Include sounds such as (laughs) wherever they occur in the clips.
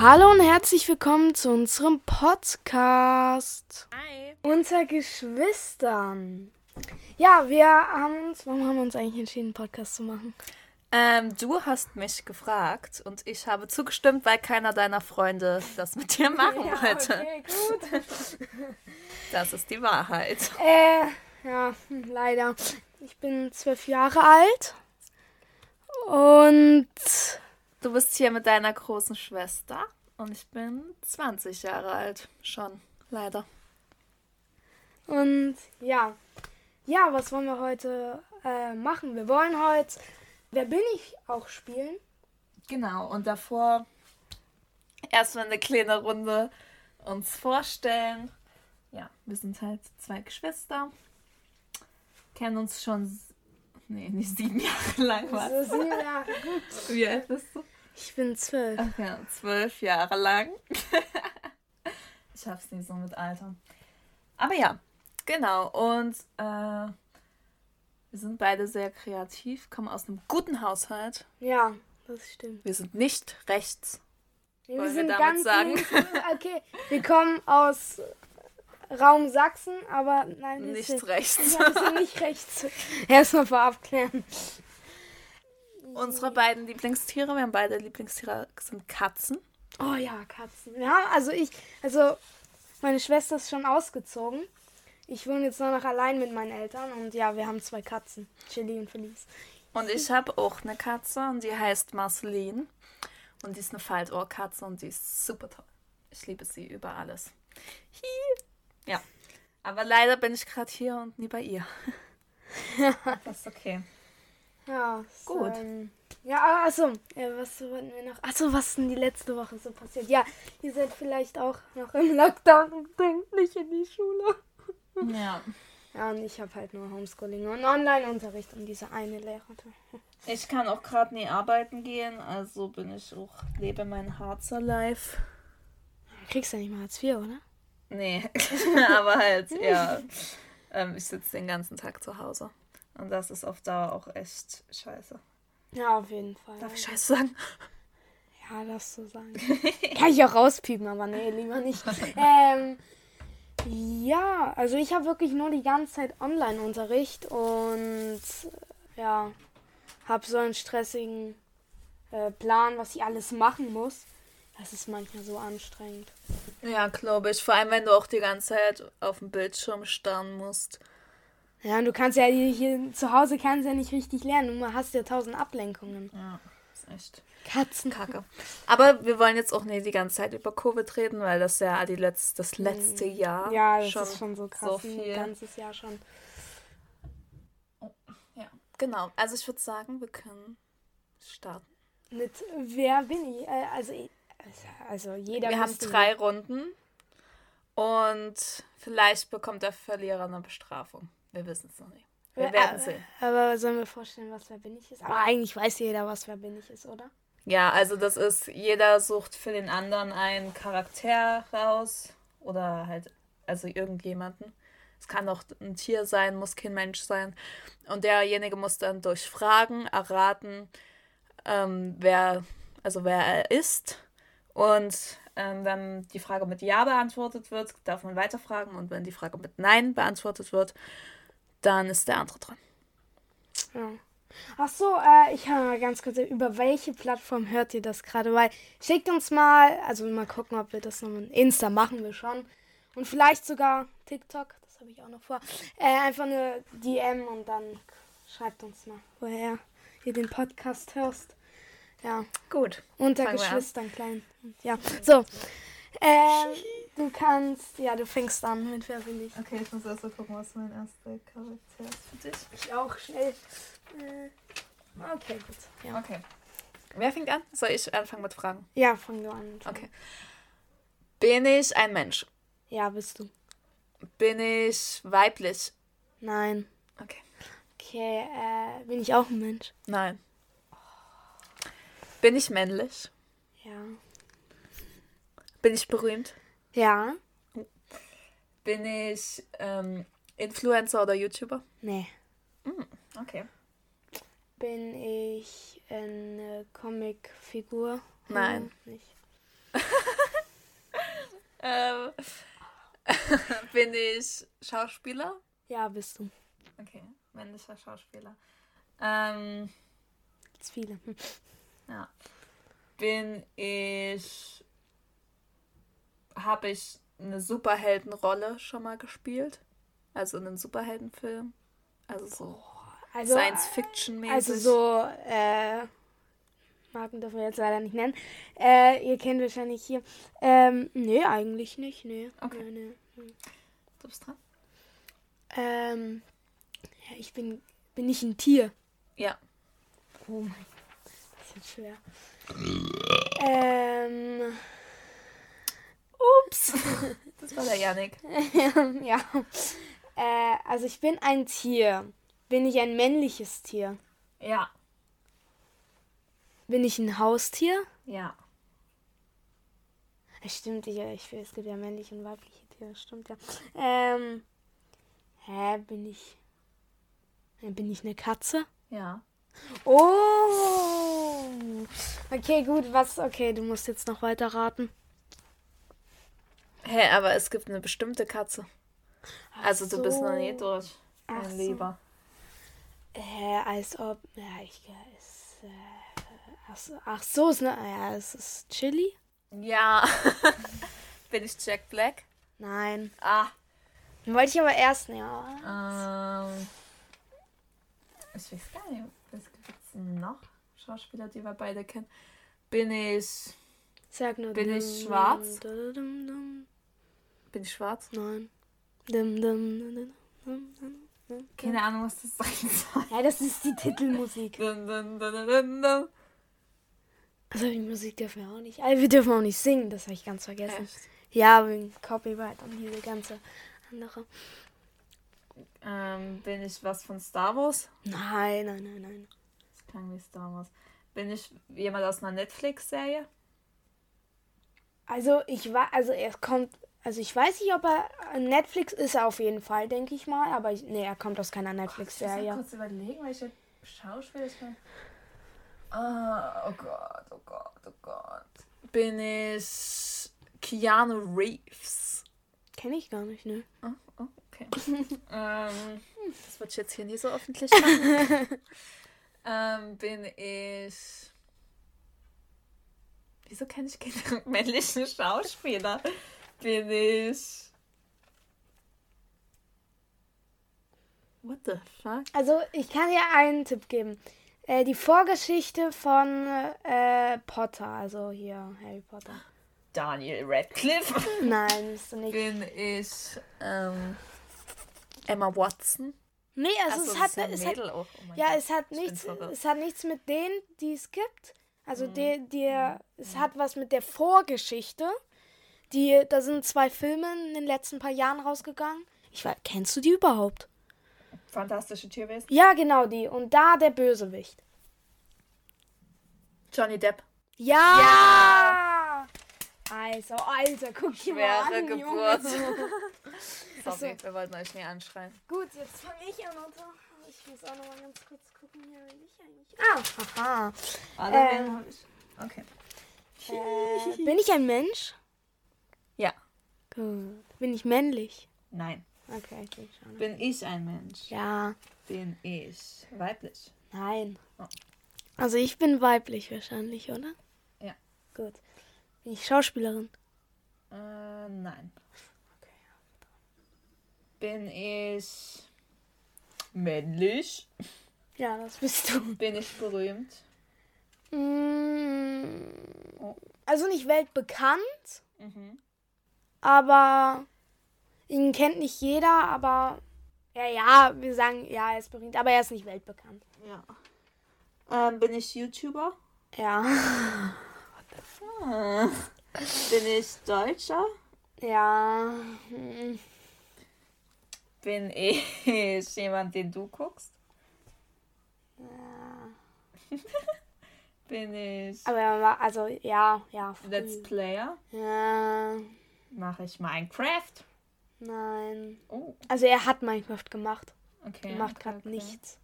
Hallo und herzlich willkommen zu unserem Podcast. Hi. Unter Geschwistern. Ja, wir haben uns, warum haben wir uns eigentlich entschieden, einen Podcast zu machen? Ähm, du hast mich gefragt und ich habe zugestimmt, weil keiner deiner Freunde das mit dir machen wollte. Okay, gut. (laughs) Das ist die Wahrheit. äh, ja, leider. Ich bin zwölf Jahre alt und Du bist hier mit deiner großen Schwester und ich bin 20 Jahre alt. Schon, leider. Und ja, ja, was wollen wir heute äh, machen? Wir wollen heute Wer bin ich auch spielen. Genau, und davor erstmal eine kleine Runde uns vorstellen. Ja, wir sind halt zwei Geschwister, kennen uns schon, s- nee, nicht sieben Jahre lang, was? So sieben Jahre. Gut. (laughs) Wie alt bist du? Ich bin zwölf. Ach ja, zwölf Jahre lang. (laughs) ich schaff's nicht so mit Alter. Aber ja, genau. Und äh, wir sind beide sehr kreativ, kommen aus einem guten Haushalt. Ja, das stimmt. Wir sind nicht rechts. Wir wir sind damit ganz sagen? links. Okay, wir kommen aus Raum Sachsen, aber nein, Nicht sind, rechts. Ja, nicht rechts. (laughs) Erstmal vorab klären. Unsere beiden Lieblingstiere, wir haben beide Lieblingstiere, sind Katzen. Oh ja, Katzen. Ja, also ich, also meine Schwester ist schon ausgezogen. Ich wohne jetzt nur noch allein mit meinen Eltern und ja, wir haben zwei Katzen, Chili und Felice. Und ich habe auch eine Katze und die heißt Marceline. Und die ist eine Faltohrkatze und die ist super toll. Ich liebe sie über alles. Hi. Ja. Aber leider bin ich gerade hier und nie bei ihr. (laughs) das ist okay. Ja, Gut. Ähm, ja, achso, äh, was wollten wir noch? Achso, was ist denn die letzte Woche so passiert? Ja, ihr seid vielleicht auch noch im Lockdown und bringt nicht in die Schule. Ja. Ja, und ich habe halt nur Homeschooling und Online-Unterricht und diese eine Lehrerin. Ich kann auch gerade nie arbeiten gehen, also bin ich auch, lebe mein Harzer Life. Du kriegst ja nicht mal Hartz IV, oder? Nee, (laughs) aber halt, ja. (laughs) Ähm, ich sitze den ganzen Tag zu Hause. Und das ist auf Dauer auch echt scheiße. Ja, auf jeden Fall. Darf ich scheiße sagen? Ja, darfst du sagen. (laughs) Kann ich auch rauspiepen, aber nee, lieber nicht. ähm, ja, also ich habe wirklich nur die ganze Zeit Online-Unterricht und äh, ja, habe so einen stressigen äh, Plan, was ich alles machen muss. Das ist manchmal so anstrengend. Ja, glaube ich. Vor allem, wenn du auch die ganze Zeit auf dem Bildschirm starren musst. Ja, und du kannst ja hier, hier zu Hause kannst ja nicht richtig lernen. Du hast ja tausend Ablenkungen. Ja, ist echt Katzen. kacke. Aber wir wollen jetzt auch nicht die ganze Zeit über Covid reden, weil das ja die letz das letzte Jahr Ja, das schon, ist schon so krass. so ein viel. ganzes Jahr schon. Ja, genau. Also ich würde sagen, wir können starten. Mit wer bin ich? Äh, also, ich- also jeder wir haben drei Runden und vielleicht bekommt der Verlierer eine Bestrafung. Wir wissen es noch nicht. Wir werden sehen. Aber sollen wir vorstellen, was wer bin ich ist? Aber eigentlich weiß jeder, was wer bin ich ist, oder? Ja, also das ist, jeder sucht für den anderen einen Charakter raus oder halt, also irgendjemanden. Es kann auch ein Tier sein, muss kein Mensch sein. Und derjenige muss dann durch Fragen erraten, ähm, wer, also wer er ist. Und ähm, wenn die Frage mit Ja beantwortet wird, darf man weiterfragen. Und wenn die Frage mit Nein beantwortet wird, dann ist der andere dran. Ja. Ach so, äh, ich habe mal ganz kurz, über welche Plattform hört ihr das gerade? Weil schickt uns mal, also mal gucken, ob wir das noch in Insta machen wir schon. Und vielleicht sogar TikTok, das habe ich auch noch vor. Äh, einfach eine DM und dann schreibt uns mal, woher ihr den Podcast hörst. Ja, Gut. unter Fangen. Geschwistern klein. Ja, so. Ähm, du kannst, ja, du fängst an mit Wer bin ich? Okay, ich muss erst mal gucken, was mein erster Charakter ist für dich. Ich auch schnell. Äh, okay, gut. Ja. Okay. Wer fängt an? Soll ich anfangen mit Fragen? ja, fang du an. Okay. Bin ich ein Mensch? Ja, bist du. Bin ich weiblich? Nein. Okay. Okay, äh, bin ich auch ein Mensch? Nein. Bin ich männlich? Ja. Bin ich berühmt? Ja? Bin ich ähm, Influencer oder YouTuber? Nee. Okay. Bin ich eine Comicfigur? Nein. Hm, nicht. (laughs) ähm, (laughs) bin ich Schauspieler? Ja, bist du. Okay, männlicher Schauspieler. Ähm, Gibt's viele. Ja. Bin ich. Habe ich eine Superheldenrolle schon mal gespielt? Also in einem Superheldenfilm? Also so Also, Science-Fiction-mäßig? Also so, äh, Marken dürfen wir jetzt leider nicht nennen. Äh, ihr kennt wahrscheinlich hier. Ähm, nee, eigentlich nicht, nee. Okay. Nee, nee. Du bist dran? Ähm, ja, ich bin, bin ich ein Tier? Ja. Oh mein Wird schwer. ähm, Ups. (laughs) Das war der Janik. (laughs) ja. Äh, also ich bin ein Tier. Bin ich ein männliches Tier? Ja. Bin ich ein Haustier? Ja. Es stimmt, ich, ich, es gibt ja männliche und weibliche Tiere, stimmt ja. Ähm, hä, bin ich, bin ich eine Katze? Ja. Oh! Okay, gut, was, okay, du musst jetzt noch weiter raten. Hä, aber es gibt eine bestimmte Katze. Also du bist noch nie so. durch, mein Ach so. Lieber. Äh, als ob, ja, ich, es, äh, ach so, ach so, ist ne, ja, es ist Chili? Ja. (laughs) Bin ich Jack Black? Nein. Ah. Wollte ich aber erst, ja. Ähm. Ich weiß gar nicht, was gibt es noch? Schauspieler, die wir beide kennen. Bin ich. Sag nur. Bin ich schwarz? Bin ich schwarz? Nein. Keine Ahnung, was das sein soll. Ja, das ist die Titelmusik. (laughs) Also die Musik dürfen wir auch nicht. Also wir dürfen auch nicht singen, das habe ich ganz vergessen. Echt? Ja, wegen Copyright und diese ganze andere. Ähm, bin ich was von Star Wars? Nein, nein, nein, nein. Klang wie Star Wars. Bin ich jemand aus einer Netflix-Serie? Also ich war, also er kommt, also ich weiß nicht, ob er Netflix ist er auf jeden Fall, denke ich mal, aber ich, nee, er kommt aus keiner Ich muss Netflix-Serie. kurz überlegen, welche Schauspieler ich bin. Ah, oh Gott, oh Gott, oh Gott. Bin ich Keanu Reeves? Kenne ich gar nicht, ne? Oh, oh, okay. (laughs) ähm, das wird jetzt hier nie so öffentlich machen. (laughs) ähm, bin ich. Wieso kenne ich keine (laughs) männlichen Schauspieler? Bin ich. What the fuck? Also ich kann dir einen Tipp geben. Äh, die Vorgeschichte von äh, Potter, also hier Harry Potter. Daniel Radcliffe. Nein, bist du nicht. Bin ich ähm, Emma Watson? Nee, also Achso, es hat, ja es hat. Oh mein Ja, es hat nichts, es hat nichts mit denen, die es gibt. Also Mhm. die, die, es hat was mit der Vorgeschichte. Die, da sind zwei Filme in den letzten paar Jahren rausgegangen. Ich weiß, kennst du die überhaupt? Fantastische Tierwesen. Ja, genau die. Und da der Bösewicht. Johnny Depp. Ja! Also, Alter, guck dir mal Schwere an, Geburt. (laughs) Sorry, wir wollten euch nie anschreien. Gut, jetzt fange ich an, oder? Ich muss auch noch mal ganz kurz gucken, hier bin ich eigentlich. Ah, haha. Alle Ähm. ich? Okay. Äh, (laughs) bin ich ein Mensch? Ja. Gut. Bin ich männlich? Nein. Okay, okay, schade. Bin ich ein Mensch? Ja, Bin ich weiblich? nein. Oh. Also ich bin weiblich wahrscheinlich, oder? Ja. Gut. Bin ich Schauspielerin? Äh, nein. Bin ich männlich? Ja, das bist du. Bin ich berühmt? Mm, Oh. Also nicht weltbekannt, Mhm. aber ihn kennt nicht jeder, aber ja, ja, wir sagen, ja, er ist berühmt, aber er ist nicht weltbekannt. Ja. Ähm, bin ich YouTuber? Ja. (laughs) Bin ich Deutscher? Ja. Bin ich jemand, den du guckst? ja. (laughs) Bin ich Aber er also ja, ja. Let's Player? Ja, Mache ich Minecraft? nein. Oh, Also er hat Minecraft gemacht. okay. Er macht okay, gerade okay. nichts.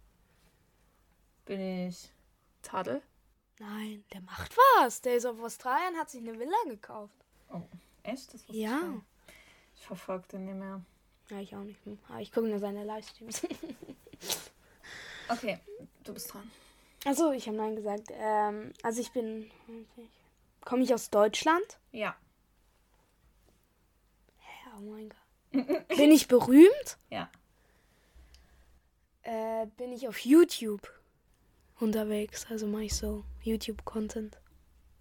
Bin ich Tadel? Nein, der macht was. Der ist auf Australien, hat sich eine Villa gekauft. Oh. Echt? Das Ja. Ich verfolge den nicht mehr. Ja, ich auch nicht. Hm. Aber ich gucke nur seine Livestreams. (laughs) Okay, du bist dran. Achso, ich habe Nein gesagt. Ähm, also ich bin. Komme ich aus Deutschland? Ja. Ja, oh mein Gott. Bin ich berühmt? (laughs) Ja. Äh, bin ich auf YouTube unterwegs? Also mache ich so YouTube-Content.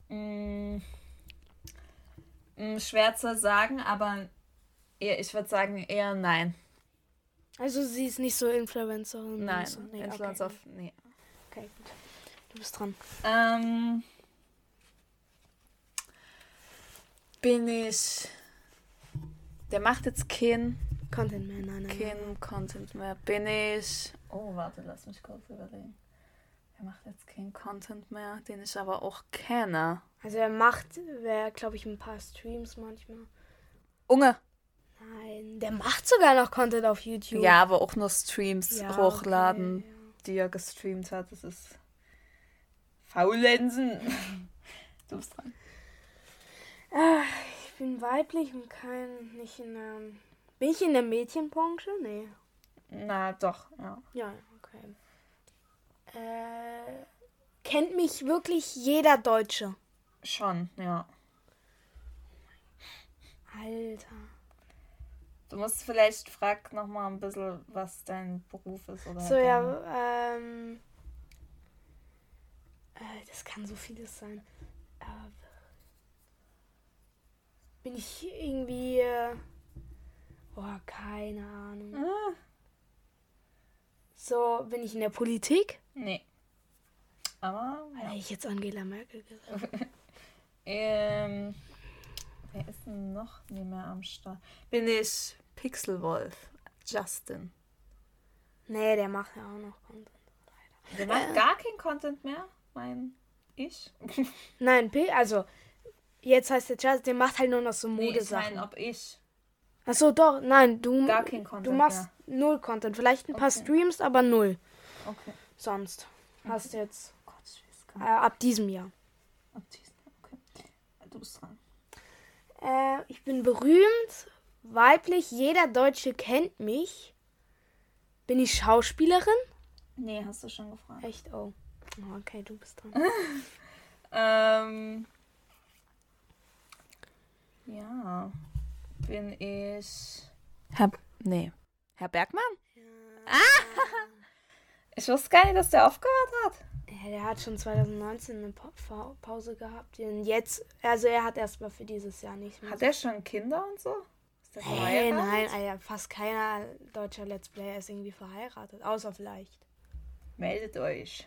Mm, mm, schwer zu sagen, aber eher, ich würde sagen eher nein. Also sie ist nicht so Influencerin. Nein, so, nee, Influencer okay. Nee. okay, gut. Du bist dran. Ähm, bin ich. Der macht jetzt kein, Content mehr, nein, nein. kein nein. Content mehr. Bin ich. Oh, warte, lass mich kurz überlegen. Er macht jetzt kein Content mehr, den ich aber auch kenne. Also er macht, wer glaube ich ein paar Streams manchmal. Unge. Nein, der macht sogar noch Content auf YouTube. Ja, aber auch nur Streams Ja, hochladen, okay, ja. die er gestreamt hat. Das ist. Faulenzen. (laughs) du bist dran. Ah, ich bin weiblich und kein, nicht in der. Bin ich in der Mädchenbranche? Nee. Na, doch, ja. Ja, okay. Äh, kennt mich wirklich jeder Deutsche. Schon, ja. Alter. Du musst vielleicht frag noch mal ein bisschen, was dein Beruf ist oder. So, ja, ähm. Äh, das kann so vieles sein. Äh, bin ich irgendwie. Äh, oh, keine Ahnung. Ah, So, bin ich in der Politik? nee. Aber. Ja. Hätte ich jetzt Angela Merkel gesagt. (laughs) Ähm, wer ist denn noch nicht mehr am Start? Bin ich Pixelwolf. Justin. Nee, der macht ja auch noch Content. Der macht gar keinen Content mehr, mein ich. (laughs) Nein, P also. Jetzt heißt der Charles, der macht halt nur noch so Nee, ich Modesachen. meine, ob ich. Achso, doch, nein, du, Gar kein Content du machst null Content. Vielleicht ein paar Okay. Streams, aber null. Okay. Sonst. Hast du jetzt Gott, ich äh, gar nicht. ab diesem Jahr. Ob die- Okay. Du bist dran. Äh, ich bin berühmt, weiblich, jeder Deutsche kennt mich. Bin ich Schauspielerin? Nee, hast du schon gefragt. Echt? Oh. Oh, Okay, du bist dran. (laughs) Ähm. Ja. Bin ich. Herr. Nee. Herr Bergmann? Ah! (laughs) Ich wusste gar nicht, dass der aufgehört hat. Ja, der hat schon 2019 eine Pa- Pause gehabt. Und jetzt, also er hat erstmal für dieses Jahr nicht mehr. Hat er schon Kinder und so? Ist Hey, nein, Alter, fast keiner deutscher Let's Player ist irgendwie verheiratet. Außer vielleicht. Meldet euch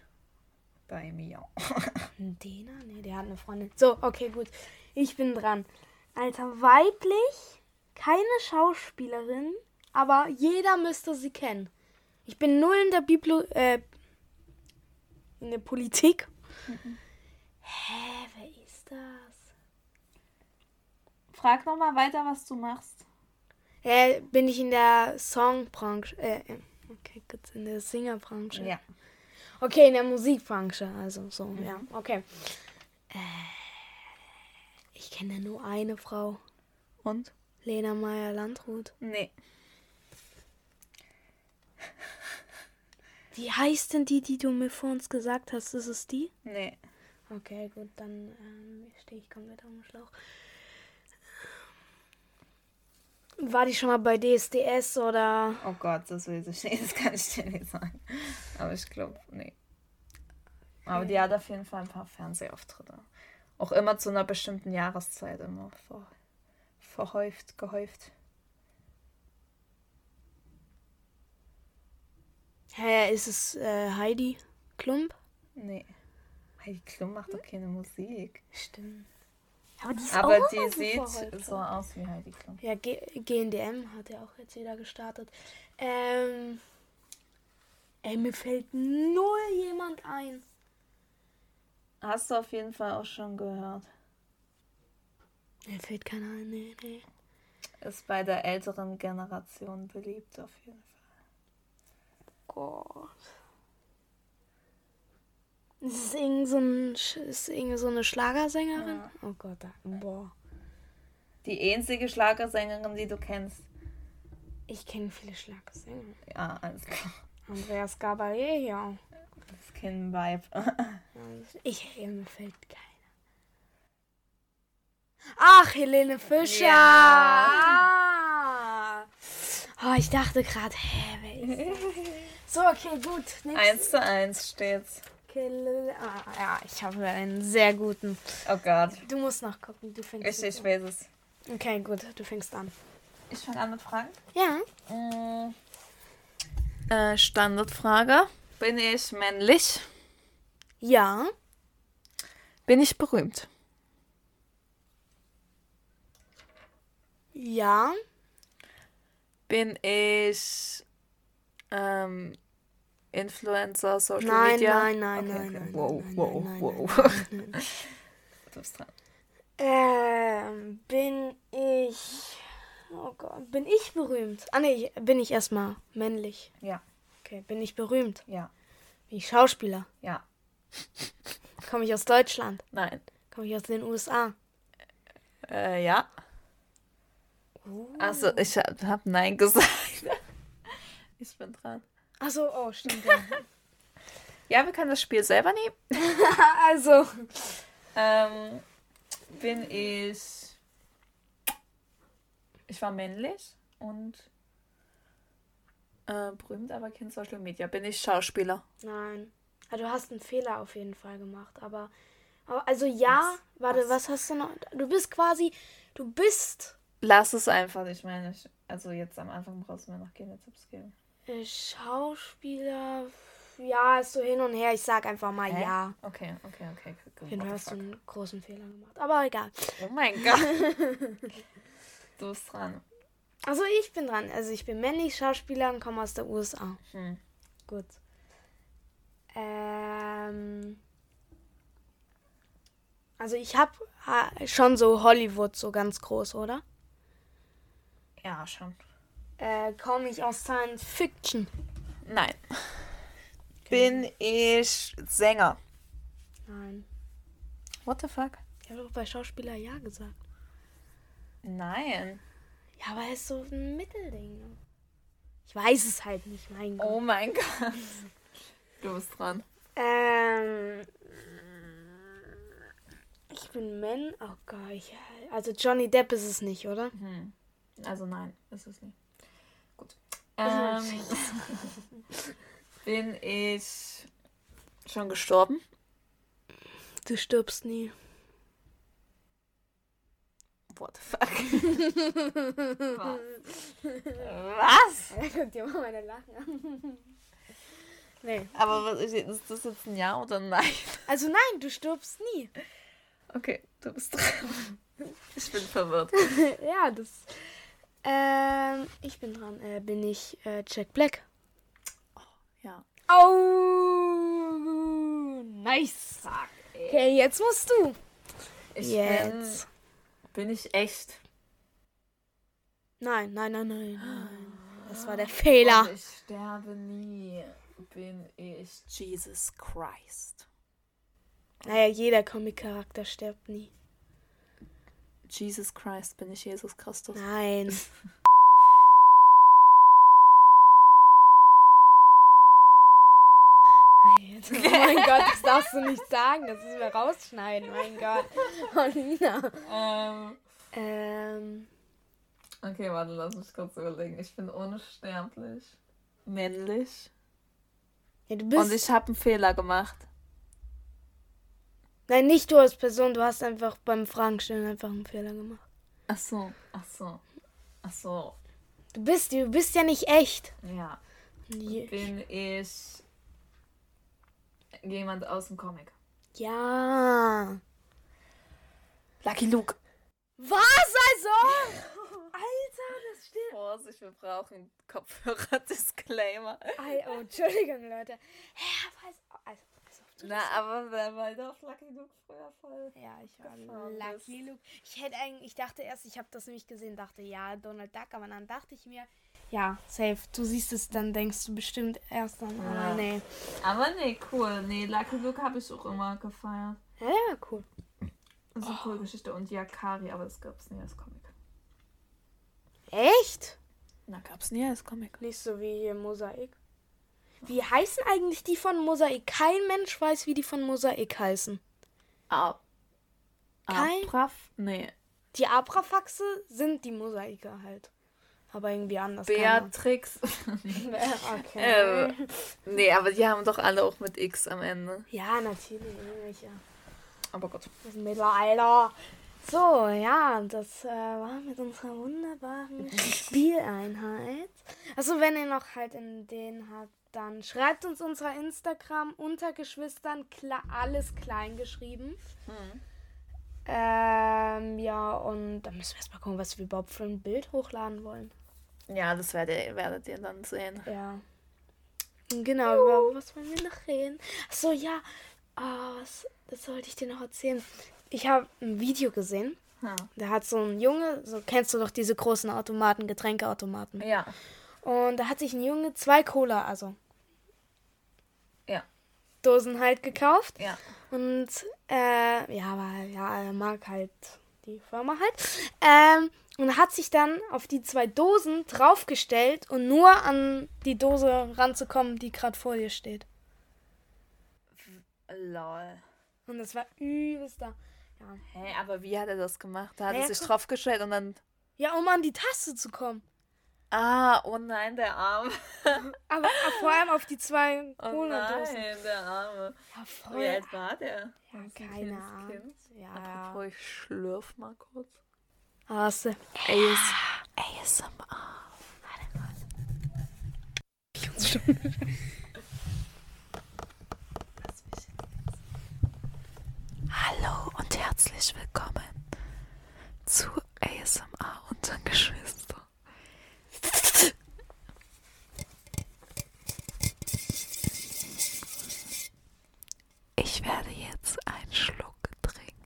bei mir. (laughs) Dena? Nee, der hat eine Freundin. So, okay, gut. Ich bin dran. Alter, weiblich, keine Schauspielerin, aber jeder müsste sie kennen. Ich bin null in der Biblo äh, in der Politik. Hä, wer ist das? Frag noch mal weiter, was du machst. Äh, bin ich in der Songbranche. Äh, okay, gut, in der Singerbranche. Ja. Okay, in der Musikbranche, also so, ja, okay. Äh, ich kenne nur eine Frau, Und? Lena Meyer-Landrut. Nee. Wie heißt denn die, die du mir vor uns gesagt hast? Ist es die? Nee. Okay, gut, dann ähm, stehe ich komplett auf dem Schlauch. War die schon mal bei DSDS oder? Oh Gott, das weiß ich nicht. Das kann ich dir nicht sagen. Aber ich glaube, nee. Aber die hat auf jeden Fall ein paar Fernsehauftritte. Auch immer zu einer bestimmten Jahreszeit immer ver verhäuft, gehäuft. Hä, ist es äh, Heidi Klump? Nee. Heidi Klum macht doch keine Musik. Stimmt. Aber die Aber die sieht so aus wie Heidi Klum. Ja, G GNDM hat ja auch jetzt wieder gestartet. Ähm. Ey, mir fällt null jemand ein. Hast du auf jeden Fall auch schon gehört. Mir fällt keiner ein, nee, nee. Ist bei der älteren Generation beliebt auf jeden Fall. Gott. Ist es irgend so, ein, ist irgend so eine Schlagersängerin? Ja. Oh Gott, boah. Die einzige Schlagersängerin, die du kennst. Ich kenne viele Schlagersänger. Ja, alles klar. Andreas Gabaret, ja. Das ist kein Vibe. Ich, mir fällt keiner. Ach, Helene Fischer. Ja. Ah. Oh, ich dachte gerade, hä, wer ist das? (laughs) So, okay, gut. Nächstes. eins zu eins steht's. Ah, ja, ich habe einen sehr guten. Oh Gott. Du musst noch gucken. Du fängst Ich, ich weiß es. Okay, gut. Du fängst an. Ich fange an mit Fragen. Ja. Mm. Äh, Standardfrage. Bin ich männlich? Ja. Bin ich berühmt? Ja. Bin ich ähm, Influencer, Social Nein, Media? nein, nein, Okay, nein, okay. nein, Wow, nein, wow, nein, wow. nein. Du (laughs) bist dran. Ähm, bin ich. Oh Gott, bin ich berühmt? Ah, nee, bin ich erstmal männlich. Ja, Okay, bin ich berühmt? ja, Bin ich Schauspieler? ja. Komme ich aus Deutschland? Nein. Komme ich aus den USA? Äh, ja. Also, ich hab, hab Nein gesagt. (laughs) ich bin dran. Achso, oh, stimmt. Ja. (laughs) Ja, wir können das Spiel selber nehmen. (laughs) also, Ähm, bin ich. Ich war männlich und äh, berühmt, aber kein Social Media. Bin ich Schauspieler? nein. Ah, du hast einen Fehler auf jeden Fall gemacht, aber. aber also, ja, warte, was? Was? hast du noch? Du bist quasi. Du bist Lass es einfach. Ich meine, ich, also jetzt am Anfang brauchst du mir noch keine Tipps geben. Äh, Schauspieler. Ja, ist so hin und her. Ich sag einfach mal Hä? ja. Okay, okay, okay. The hast du fuck? einen großen Fehler gemacht. Aber egal. Oh mein Gott. (laughs) du bist dran. Also ich bin dran. Also ich bin männlich Schauspieler und komme aus der USA. Hm. Gut. Ähm. Also ich habe schon so Hollywood so ganz groß, oder? Ja, schon. Äh, komme ich aus Science Fiction? Nein. Bin ich Sänger? Nein. What the fuck? Ich habe doch bei Schauspieler ja gesagt. Nein. Ja, aber es ist so ein Mittelding. Ich weiß es halt nicht, mein Gott. Oh mein Gott. Du bist dran. Ähm. Ich bin Men. Oh Gott. Ich, also Johnny Depp ist es nicht, oder? Hm. Also nein, ist es nicht. Also- Ähm, (laughs) bin ich schon gestorben? Du stirbst nie. What the fuck? Was? (laughs) Was? Guck dir mal meine Lachen an. nee. Aber was ist, jetzt- ist das jetzt ein Ja oder ein Nein? Also nein, du stirbst nie. Okay, du bist dran. Ich bin verwirrt. (laughs) ja, das. Ähm, ich bin dran. Äh, bin ich äh, Jack Black? Ja. Oh, nice. Okay, jetzt musst du. Ich Jetzt. bin, bin ich echt. Nein, nein, nein, nein, nein. Das war der Fehler. Und ich sterbe nie. Bin ich Jesus Christ. Naja, jeder Comic-Charakter stirbt nie. Jesus Christ, bin ich Jesus Christus. Nein. Jetzt- (laughs) Oh mein Gott, das darfst du nicht sagen. Das müssen wir rausschneiden. Mein Gott. Oh. Ähm, Ähm, okay, warte, lass mich kurz überlegen. Ich bin unsterblich. Männlich. ja, du Und bist. ich habe einen Fehler gemacht. Nein, nicht du als Person. Du hast einfach beim Fragen stellen einfach einen Fehler gemacht. Ach so, ach so. Ach so. Du bist, du bist ja nicht echt. Ja. Je- Bin ich jemand aus dem Comic. Ja. Lucky Luke. Was also? Alter, das stimmt. Vorsicht, wir brauchen Kopfhörer-Disclaimer. Oh, Entschuldigung, Leute. Hä, weiß, also, Na, aber wer war auf Lucky Luke früher voll? Ja, ich war Lucky Luke. Ich hätte eigentlich, ich dachte erst, ich habe das nämlich gesehen, dachte, ja, Donald Duck, aber dann dachte ich mir, ja, safe. Du siehst es, dann denkst du bestimmt erst dann, aber Ja. nee. Aber nee, cool. Nee, Lucky Luke habe ich auch immer gefeiert. Ja, ja, cool. Das ist eine coole Geschichte. Und Yakari, aber das gab es nie als Comic. Echt? Na, gab's nie als Comic. Nicht so wie hier Mosaik. Wie heißen eigentlich die von Mosaik? Kein Mensch weiß, wie die von Mosaik heißen. Ah. Kein- Abraf? Nee. Die Abrafaxe sind die Mosaike halt. Aber irgendwie anders. Beatrix. (laughs) Okay. äh, nee, aber die haben doch alle auch mit X am Ende. Ja, natürlich. irgendwelche. Aber gut. Das Mittelalter. So, ja, das äh, war mit unserer wunderbaren (laughs) Spieleinheit. Also, wenn ihr noch halt in den habt, dann schreibt uns unser Instagram unter Geschwistern kla alles klein geschrieben. Hm. Ähm, ja, und dann müssen wir erstmal gucken, was wir überhaupt für ein Bild hochladen wollen. Ja, das werdet, werdet ihr dann sehen. Ja. Genau, über was wollen wir noch reden? Achso, ja. Ah, was, das sollte ich dir noch erzählen. Ich habe ein Video gesehen. Ja. Da hat so ein Junge, so kennst du doch diese großen Automaten, Getränkeautomaten. Ja. Und da hat sich ein Junge zwei Cola, also. Dosen halt gekauft. Ja. Und äh, ja, weil ja, er mag halt die Firma halt. Ähm, und hat sich dann auf die zwei Dosen draufgestellt und nur an die Dose ranzukommen, die gerade vor ihr steht. Lol. Und das war übelster. Ja. Hä, aber wie hat er das gemacht? Da hat er sich draufgestellt und dann. ja, um an die Taste zu kommen. Ah, oh nein, der Arme. (laughs) Aber vor allem auf die zwei Oh Cola-Dosen. nein, der Arme. Ja, Wie voll. alt war der? Ja, keine Ahnung. Ja, Apropos, ich schlürf mal kurz. Hast du. AS ASMR. Hallo und herzlich willkommen zu ASMR unter Geschwister. Ich werde jetzt einen Schluck trinken.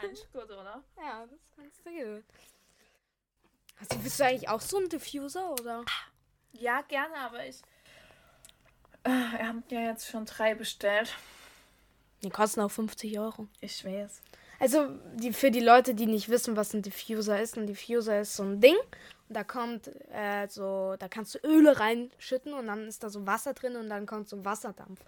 Kein gut, oder? Ja, das kannst du gut. Also bist du eigentlich auch so ein Diffuser, oder? Ja, gerne, aber ich. Äh, Wir haben ja jetzt schon drei bestellt. Die kosten auch 50 Euro. Ich weiß. Also die, für die Leute, die nicht wissen, was ein Diffuser ist, ein Diffuser ist so ein Ding. Und da kommt äh, so, da kannst du Öle reinschütten und dann ist da so Wasser drin und dann kommt so Wasserdampf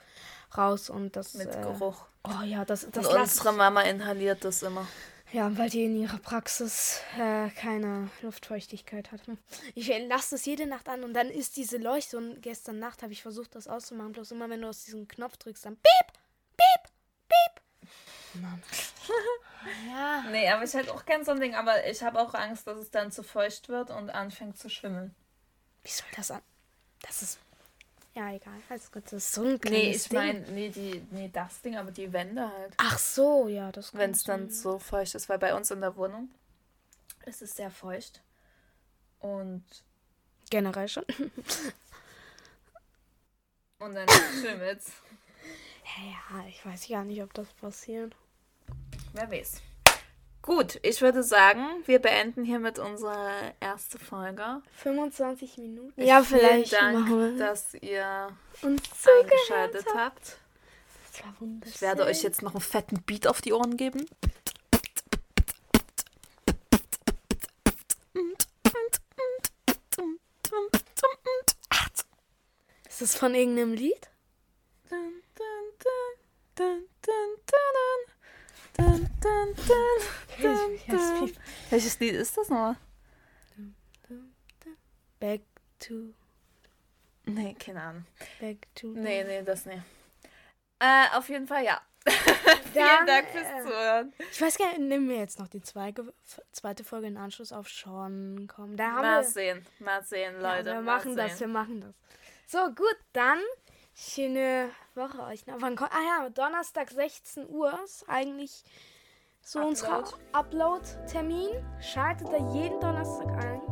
raus und das. Mit äh, Geruch. Oh ja, das, das Und unsere Mama inhaliert das immer. Ja, weil die in ihrer Praxis äh, keine Luftfeuchtigkeit hat. Hm. Ich lasse das jede Nacht an und dann ist diese Leuchte und gestern Nacht habe ich versucht, das auszumachen. Bloß immer, wenn du aus diesem Knopf drückst, dann piep, piep, piep. Mann. (laughs) ja. Nee, aber ich hätte auch gern so ein Ding, aber ich habe auch Angst, dass es dann zu feucht wird und anfängt zu schwimmeln. Wie soll das an? Das ist. Ja, egal. Alles gut. Das ist so ein Nee, kleines ich Ding. meine, nee, die, nee, das Ding, aber die Wände halt. Ach so, ja, das Wenn es dann so feucht ist, weil bei uns in der Wohnung ist es sehr feucht. Und, Generell schon. (laughs) und dann schimmelt's. Ja, ich weiß gar nicht, ob das passiert. Wer weiß. Gut, ich würde sagen, wir beenden hiermit unsere erste Folge. 25 Minuten. Ja, vielleicht Vielen Dank, dass ihr uns eingeschaltet habt. Das war wunderschön. Ich werde euch jetzt noch einen fetten Beat auf die Ohren geben. Ist das von irgendeinem Lied? Welches Lied ist das nochmal? Back to, Nee, keine Ahnung. back to. Nee, nee, das nicht. Äh, auf jeden Fall ja. (laughs) Vielen Dank fürs äh, Zuhören. Ich weiß gar nicht, nehmen wir jetzt noch die zweite, zweite Folge in Anschluss auf Sean kommen. Da haben Mal wir, sehen, mal sehen, ja, Leute. wir mal machen das, sehen. wir machen das. So, gut, dann schöne Woche euch. noch. Wann kommt, ah ja, Donnerstag 16 Uhr ist eigentlich so unser Upload. Upload-Termin. Schaltet da jeden Donnerstag ein.